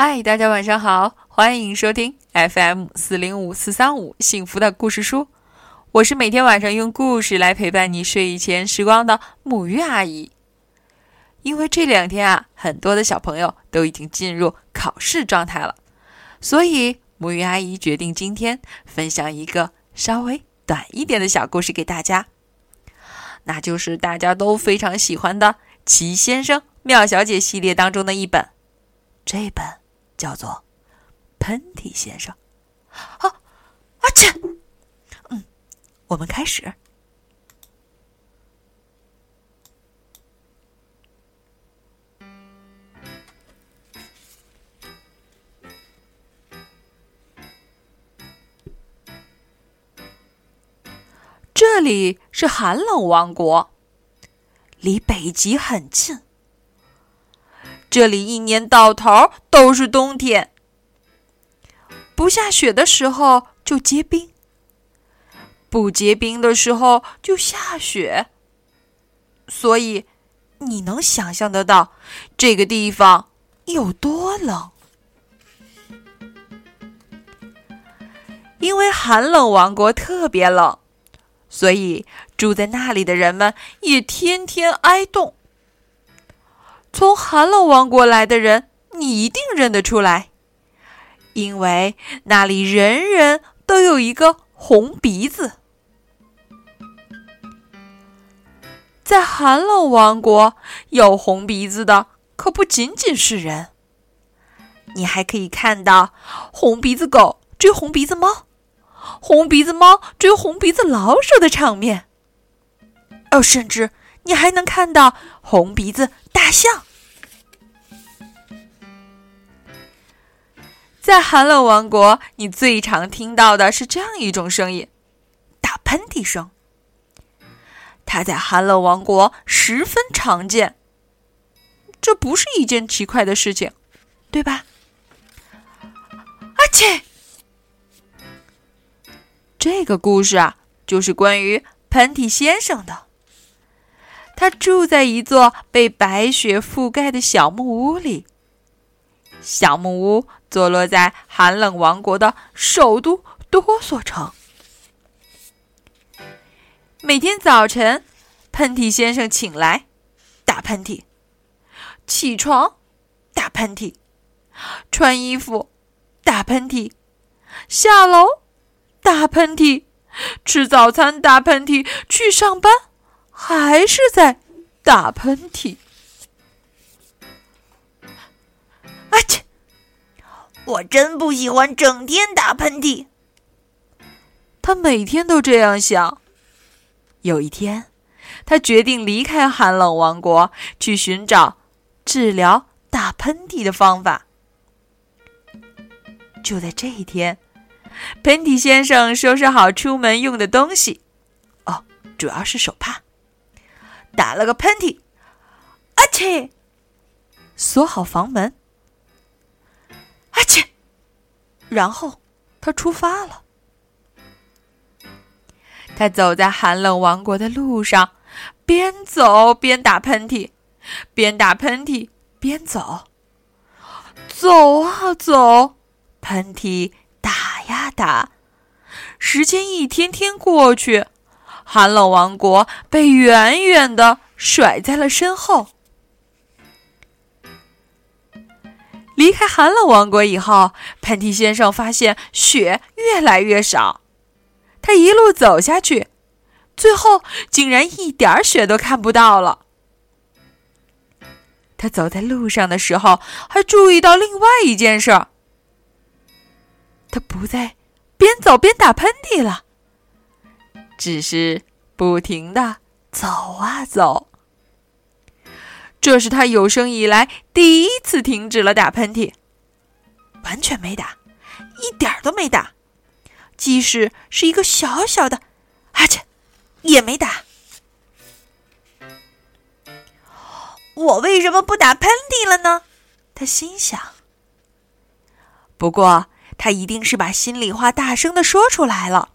嗨，大家晚上好，欢迎收听 FM 四零五四三五幸福的故事书。我是每天晚上用故事来陪伴你睡前时光的母鱼阿姨。因为这两天啊，很多的小朋友都已经进入考试状态了，所以母鱼阿姨决定今天分享一个稍微短一点的小故事给大家，那就是大家都非常喜欢的《奇先生妙小姐》系列当中的一本，这本。叫做喷嚏先生。啊，啊切，嗯，我们开始。这里是寒冷王国，离北极很近。这里一年到头都是冬天，不下雪的时候就结冰，不结冰的时候就下雪。所以，你能想象得到这个地方有多冷？因为寒冷王国特别冷，所以住在那里的人们也天天挨冻。从寒冷王国来的人，你一定认得出来，因为那里人人都有一个红鼻子。在寒冷王国，有红鼻子的可不仅仅是人，你还可以看到红鼻子狗追红鼻子猫，红鼻子猫追红鼻子老鼠的场面。哦，甚至你还能看到红鼻子大象。在寒冷王国，你最常听到的是这样一种声音——打喷嚏声。它在寒冷王国十分常见，这不是一件奇怪的事情，对吧？阿切，这个故事啊，就是关于喷嚏先生的。他住在一座被白雪覆盖的小木屋里。小木屋坐落在寒冷王国的首都多索城。每天早晨，喷嚏先生醒来，打喷嚏；起床，打喷嚏；穿衣服，打喷嚏；下楼，打喷嚏；吃早餐，打喷嚏；去上班，还是在打喷嚏。啊切！我真不喜欢整天打喷嚏。他每天都这样想。有一天，他决定离开寒冷王国，去寻找治疗打喷嚏的方法。就在这一天，喷嚏先生收拾好出门用的东西，哦，主要是手帕，打了个喷嚏，啊切！锁好房门。然后他出发了。他走在寒冷王国的路上，边走边打喷嚏，边打喷嚏边走。走啊走，喷嚏打呀打。时间一天天过去，寒冷王国被远远的甩在了身后。离开寒冷王国以后，喷嚏先生发现雪越来越少。他一路走下去，最后竟然一点雪都看不到了。他走在路上的时候，还注意到另外一件事：他不再边走边打喷嚏了，只是不停的走啊走。这是他有生以来第一次停止了打喷嚏，完全没打，一点都没打，即使是一个小小的“哈欠”也没打。我为什么不打喷嚏了呢？他心想。不过他一定是把心里话大声的说出来了，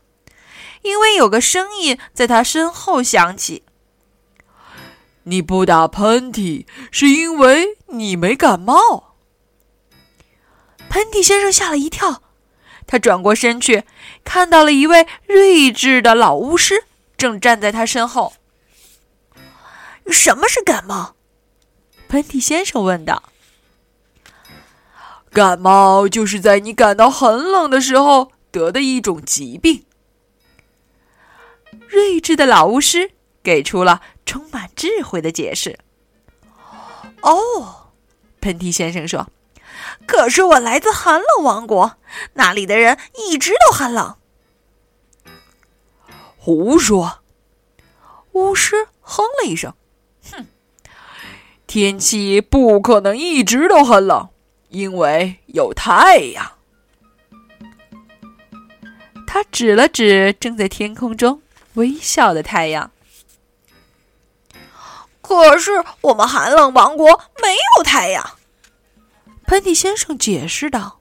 因为有个声音在他身后响起。你不打喷嚏是因为你没感冒。喷嚏先生吓了一跳，他转过身去，看到了一位睿智的老巫师正站在他身后。什么是感冒？喷嚏先生问道。感冒就是在你感到很冷的时候得的一种疾病。睿智的老巫师给出了充满智慧的解释。哦，喷嚏先生说：“可是我来自寒冷王国，那里的人一直都很冷。”胡说！巫师哼了一声：“哼，天气不可能一直都很冷。”因为有太阳，他指了指正在天空中微笑的太阳。可是我们寒冷王国没有太阳，喷嚏先生解释道。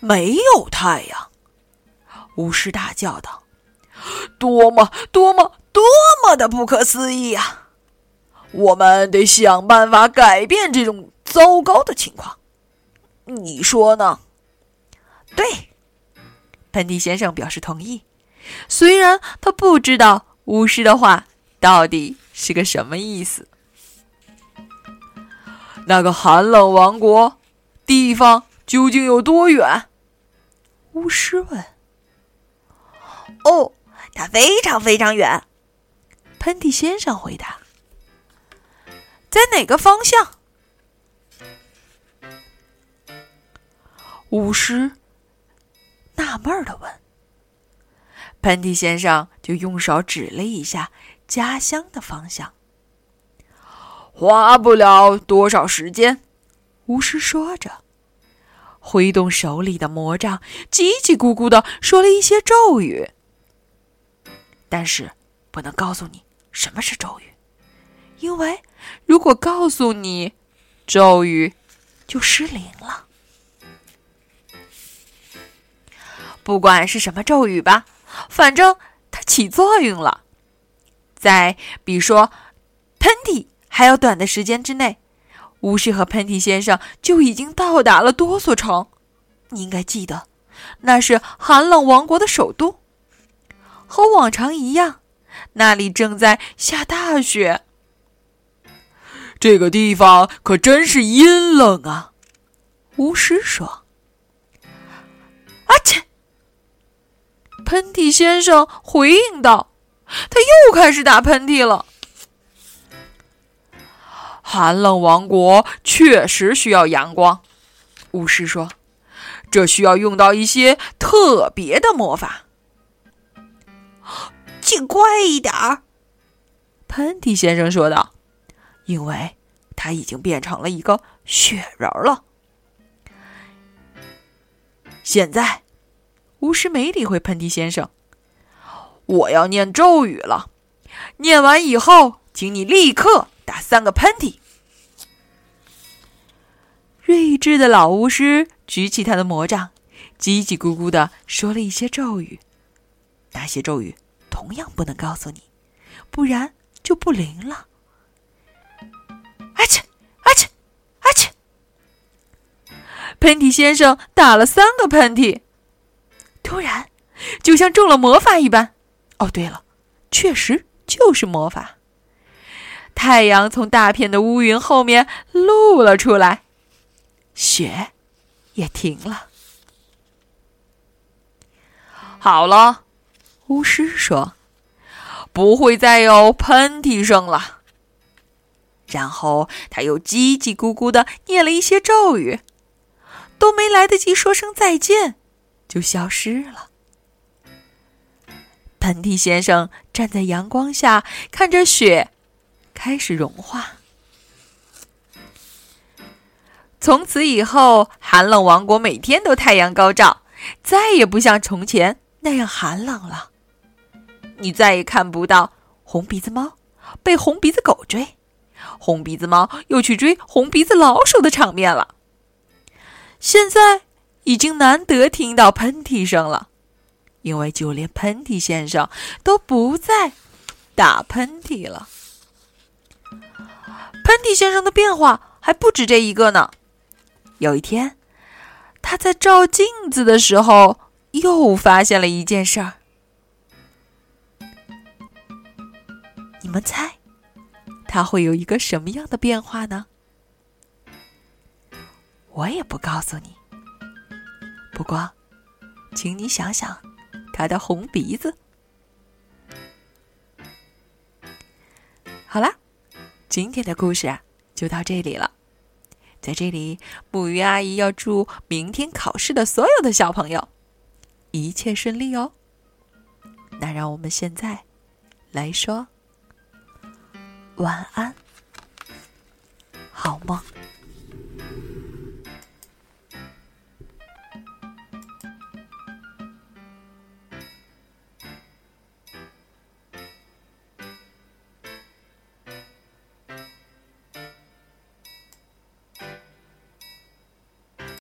没有太阳，巫师大叫道：“多么多么多么的不可思议啊！我们得想办法改变这种。”糟糕的情况，你说呢？对，喷嚏先生表示同意。虽然他不知道巫师的话到底是个什么意思。那个寒冷王国地方究竟有多远？巫师问。哦，它非常非常远。喷嚏先生回答。在哪个方向？巫师纳闷的问：“喷嚏先生就用手指了一下家乡的方向。花不了多少时间。”巫师说着，挥动手里的魔杖，叽叽咕咕的说了一些咒语。但是不能告诉你什么是咒语，因为如果告诉你，咒语就失灵了。不管是什么咒语吧，反正它起作用了。在比说喷嚏还要短的时间之内，巫师和喷嚏先生就已经到达了哆嗦城。你应该记得，那是寒冷王国的首都。和往常一样，那里正在下大雪。这个地方可真是阴冷啊！巫师说：“啊切！”喷嚏先生回应道：“他又开始打喷嚏了。”寒冷王国确实需要阳光，巫师说：“这需要用到一些特别的魔法。”请快一点儿，喷嚏先生说道：“因为他已经变成了一个雪人了。”现在。巫师没理会喷嚏先生。我要念咒语了，念完以后，请你立刻打三个喷嚏。睿智的老巫师举起他的魔杖，叽叽咕咕的说了一些咒语。那些咒语同样不能告诉你，不然就不灵了。阿切，阿切，阿切！喷嚏先生打了三个喷嚏。突然，就像中了魔法一般。哦，对了，确实就是魔法。太阳从大片的乌云后面露了出来，雪也停了。好了，巫师说：“不会再有喷嚏声了。”然后他又叽叽咕咕的念了一些咒语，都没来得及说声再见。就消失了。喷嚏先生站在阳光下，看着雪开始融化。从此以后，寒冷王国每天都太阳高照，再也不像从前那样寒冷了。你再也看不到红鼻子猫被红鼻子狗追，红鼻子猫又去追红鼻子老鼠的场面了。现在。已经难得听到喷嚏声了，因为就连喷嚏先生都不再打喷嚏了。喷嚏先生的变化还不止这一个呢。有一天，他在照镜子的时候，又发现了一件事儿。你们猜，他会有一个什么样的变化呢？我也不告诉你。不过，请你想想他的红鼻子。好啦，今天的故事啊，就到这里了。在这里，母鱼阿姨要祝明天考试的所有的小朋友一切顺利哦。那让我们现在来说晚安，好梦。